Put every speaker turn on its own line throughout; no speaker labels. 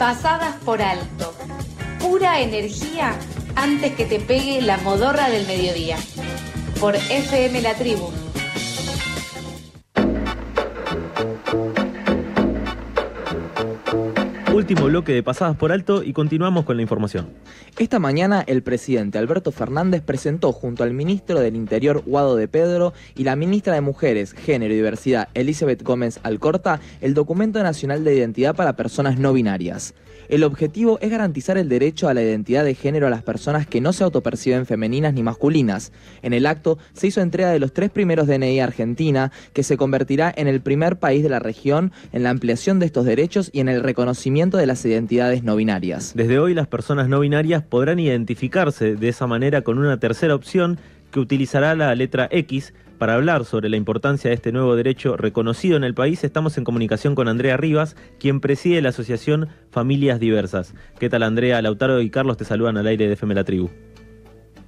pasadas por alto. Pura energía antes que te pegue la modorra del mediodía. Por FM La Tribu
Último bloque de pasadas por alto y continuamos con la información.
Esta mañana el presidente Alberto Fernández presentó junto al ministro del Interior Guado de Pedro y la ministra de Mujeres, Género y Diversidad Elizabeth Gómez Alcorta el documento nacional de identidad para personas no binarias. El objetivo es garantizar el derecho a la identidad de género a las personas que no se autoperciben femeninas ni masculinas. En el acto se hizo entrega de los tres primeros DNI Argentina, que se convertirá en el primer país de la región en la ampliación de estos derechos y en el reconocimiento de las identidades no binarias.
Desde hoy las personas no binarias podrán identificarse de esa manera con una tercera opción que utilizará la letra X para hablar sobre la importancia de este nuevo derecho reconocido en el país, estamos en comunicación con Andrea Rivas, quien preside la asociación Familias Diversas. ¿Qué tal, Andrea? Lautaro y Carlos te saludan al aire de FM La Tribu.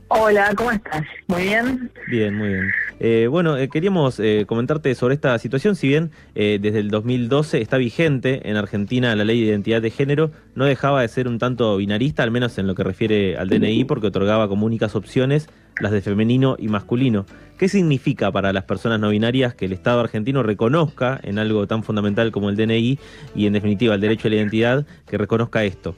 Hola, ¿cómo estás? ¿Muy bien?
Bien, muy bien. Eh, bueno, eh, queríamos eh, comentarte sobre esta situación, si bien desde el 2012 está vigente en Argentina la ley de identidad de género, no dejaba de ser un tanto binarista, al menos en lo que refiere al DNI, porque otorgaba como únicas opciones las de femenino y masculino. ¿Qué significa para las personas no binarias que el Estado argentino reconozca en algo tan fundamental como el DNI y en definitiva el derecho a la identidad, que reconozca esto?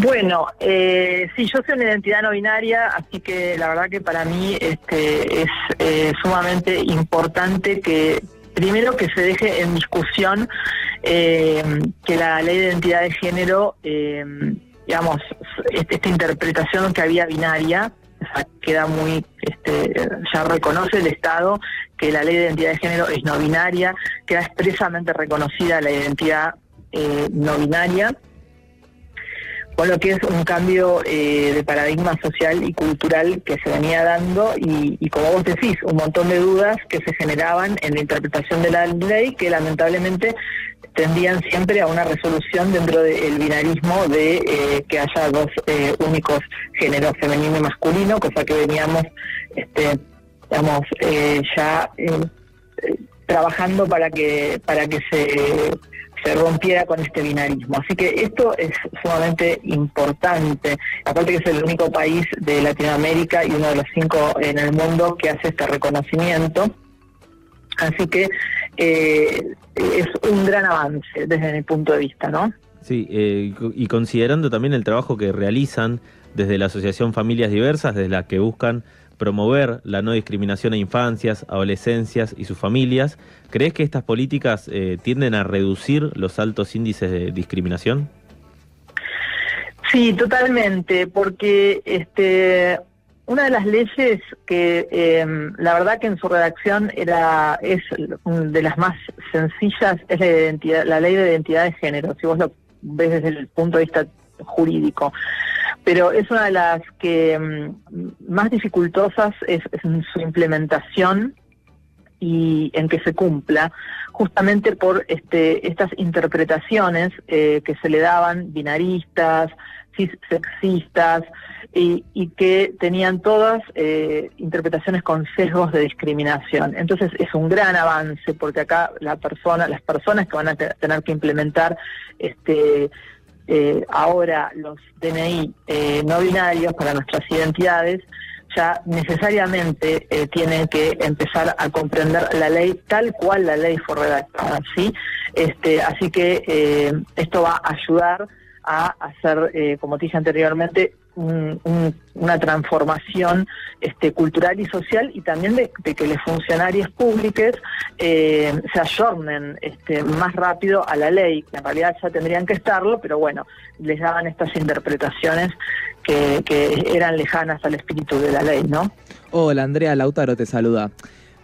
Bueno, eh, sí, yo soy una identidad no binaria, así que la verdad que para mí este, es eh, sumamente importante que primero que se deje en discusión eh, que la ley de identidad de género, eh, digamos, este, esta interpretación que había binaria, queda muy, este, ya reconoce el Estado que la ley de identidad de género es no binaria, queda expresamente reconocida la identidad eh, no binaria, con lo que es un cambio eh, de paradigma social y cultural que se venía dando y, como vos decís, un montón de dudas que se generaban en la interpretación de la ley que lamentablemente tendían siempre a una resolución dentro del binarismo de eh, que haya dos eh, únicos géneros, femenino y masculino, cosa que veníamos, este, digamos, ya trabajando para que para que se se rompiera con este binarismo. Así que esto es sumamente importante. Aparte que es el único país de Latinoamérica y uno de los cinco en el mundo que hace este reconocimiento. Así que eh, es un gran avance desde mi punto de vista, ¿no?
Sí, eh, y considerando también el trabajo que realizan desde la Asociación Familias Diversas, desde la que buscan promover la no discriminación a infancias, adolescencias y sus familias, ¿crees que estas políticas eh, tienden a reducir los altos índices de discriminación?
Sí, totalmente, porque este, una de las leyes que em, la verdad que en su redacción era es de las más sencillas es la, identidad, la ley de identidad de género, si vos lo ves desde el punto de vista jurídico. Pero es una de las que em, más dificultosas es, su implementación y en que se cumpla, justamente por este, estas interpretaciones eh, que se le daban binaristas, sexistas y, y que tenían todas eh, interpretaciones con sesgos de discriminación. Entonces es un gran avance porque acá la persona, las personas que van a tener que implementar este eh, ahora los DNI eh, no binarios para nuestras identidades ya necesariamente eh, tienen que empezar a comprender la ley tal cual la ley fue redactada, ¿sí? Este, así que eh, esto va a ayudar a hacer, eh, como te dije anteriormente, una transformación este, cultural y social y también de, que los funcionarios públicos eh, se ayornen este, más rápido a la ley, que en realidad ya tendrían que estarlo, pero bueno, les daban estas interpretaciones que, que eran lejanas al espíritu de la ley, ¿no?
Hola, Andrea Lautaro te saluda.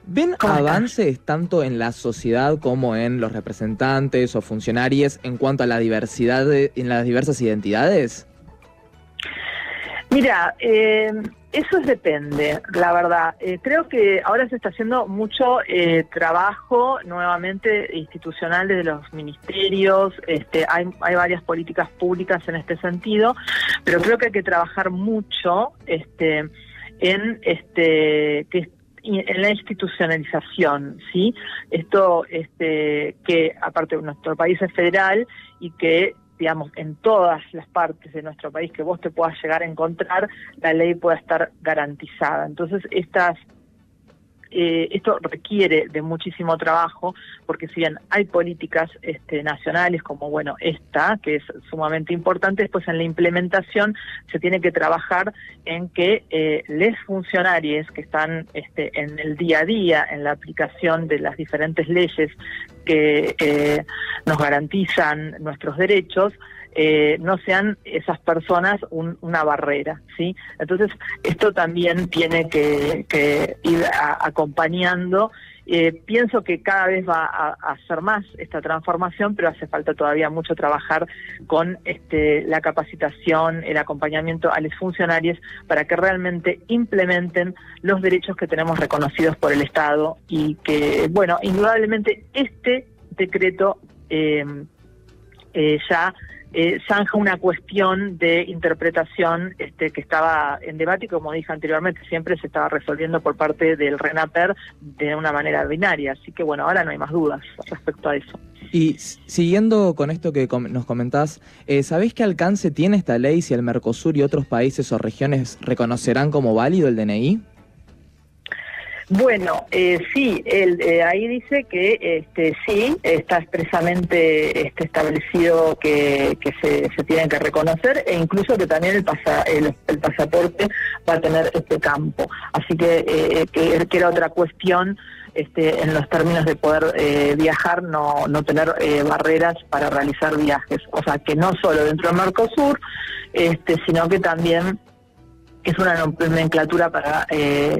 ¿Ven avances tanto en la sociedad como en los representantes o funcionarios en cuanto a la diversidad de, en las diversas identidades?
Mira, eh, eso depende, la verdad. Eh, creo que ahora se está haciendo mucho eh, trabajo nuevamente institucional desde los ministerios. Este, hay, hay varias políticas públicas en este sentido, pero creo que hay que trabajar mucho este, en este que en la institucionalización, ¿sí? Esto, este, que aparte nuestro país es federal y que digamos, en todas las partes de nuestro país que vos te puedas llegar a encontrar, la ley pueda estar garantizada. Entonces, estas eh, esto requiere de muchísimo trabajo, porque si bien hay políticas este, nacionales como, bueno, esta, que es sumamente importante, después en la implementación se tiene que trabajar en que eh, les funcionarios que están este, en el día a día, en la aplicación de las diferentes leyes que eh, nos garantizan nuestros derechos, eh, no sean esas personas una barrera, ¿sí? Entonces, esto también tiene que, ir acompañando. Eh, pienso que cada vez va a, hacer más esta transformación, pero hace falta todavía mucho trabajar con este, la capacitación, el acompañamiento a los funcionarios para que realmente implementen los derechos que tenemos reconocidos por el Estado y que, bueno, indudablemente este decreto eh, ya eh, zanja una cuestión de interpretación este, que estaba en debate y como dije anteriormente, siempre se estaba resolviendo por parte del RENAPER de una manera binaria. Así que bueno, ahora no hay más dudas respecto a eso.
Y siguiendo con esto que nos comentás, eh, ¿sabés qué alcance tiene esta ley si el Mercosur y otros países o regiones reconocerán como válido el DNI?
Bueno, eh, sí, él, eh, ahí dice que este, sí, está expresamente este, establecido que, se, tienen que reconocer e incluso que también el, pasa, el, pasaporte va a tener este campo. Así que, eh, que, era otra cuestión este, en los términos de poder eh, viajar, no, no tener barreras para realizar viajes. O sea, que no solo dentro del Mercosur, este, sino que también es una nomenclatura para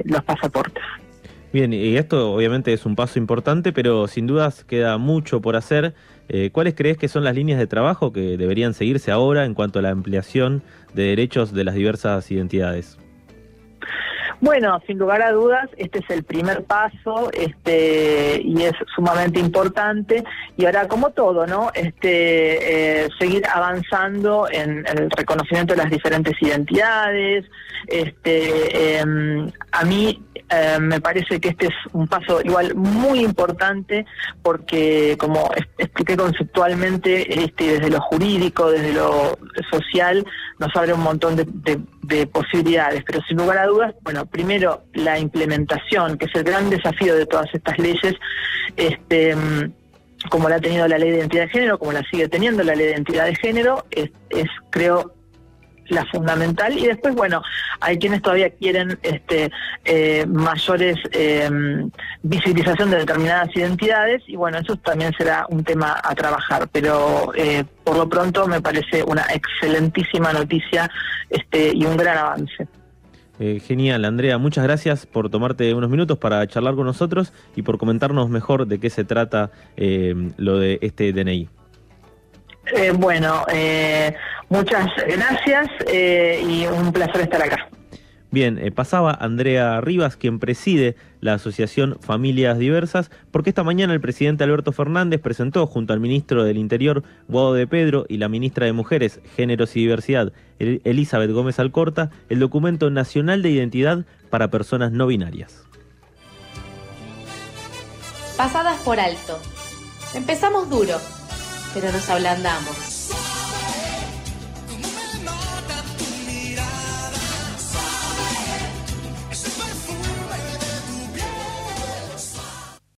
los pasaportes.
Bien, y esto obviamente es un paso importante, pero sin dudas queda mucho por hacer. Eh, ¿Cuáles crees que son las líneas de trabajo que deberían seguirse ahora en cuanto a la ampliación de derechos de las diversas identidades?
Bueno, sin lugar a dudas, este es el primer paso, este y es sumamente importante. Y ahora, como todo, ¿no? Este, eh, seguir avanzando en, el reconocimiento de las diferentes identidades. Este, em, a mí eh, me parece que este es un paso igual muy importante porque, como expliqué conceptualmente, este, desde lo jurídico, desde lo social, nos abre un montón de, de posibilidades. Pero sin lugar a dudas, bueno, primero la implementación, que es el gran desafío de todas estas leyes, este como la ha tenido la ley de identidad de género, como la sigue teniendo la ley de identidad de género, es, es creo la fundamental y después bueno hay quienes todavía quieren este eh, mayores eh, visibilización de determinadas identidades y bueno eso también será un tema a trabajar pero eh, por lo pronto me parece una excelentísima noticia este y un gran avance
genial, Andrea. Muchas gracias por tomarte unos minutos para charlar con nosotros y por comentarnos mejor de qué se trata lo de este DNI.
Eh, bueno, eh, muchas gracias eh, y un placer estar acá.
Bien, pasaba Andrea Rivas, quien preside la asociación Familias Diversas, porque esta mañana el presidente Alberto Fernández presentó junto al ministro del Interior, Guado de Pedro, y la ministra de Mujeres, Géneros y Diversidad, Elizabeth Gómez Alcorta, el documento nacional de identidad para personas no binarias.
Pasadas por alto. Empezamos duro pero nos ablandamos.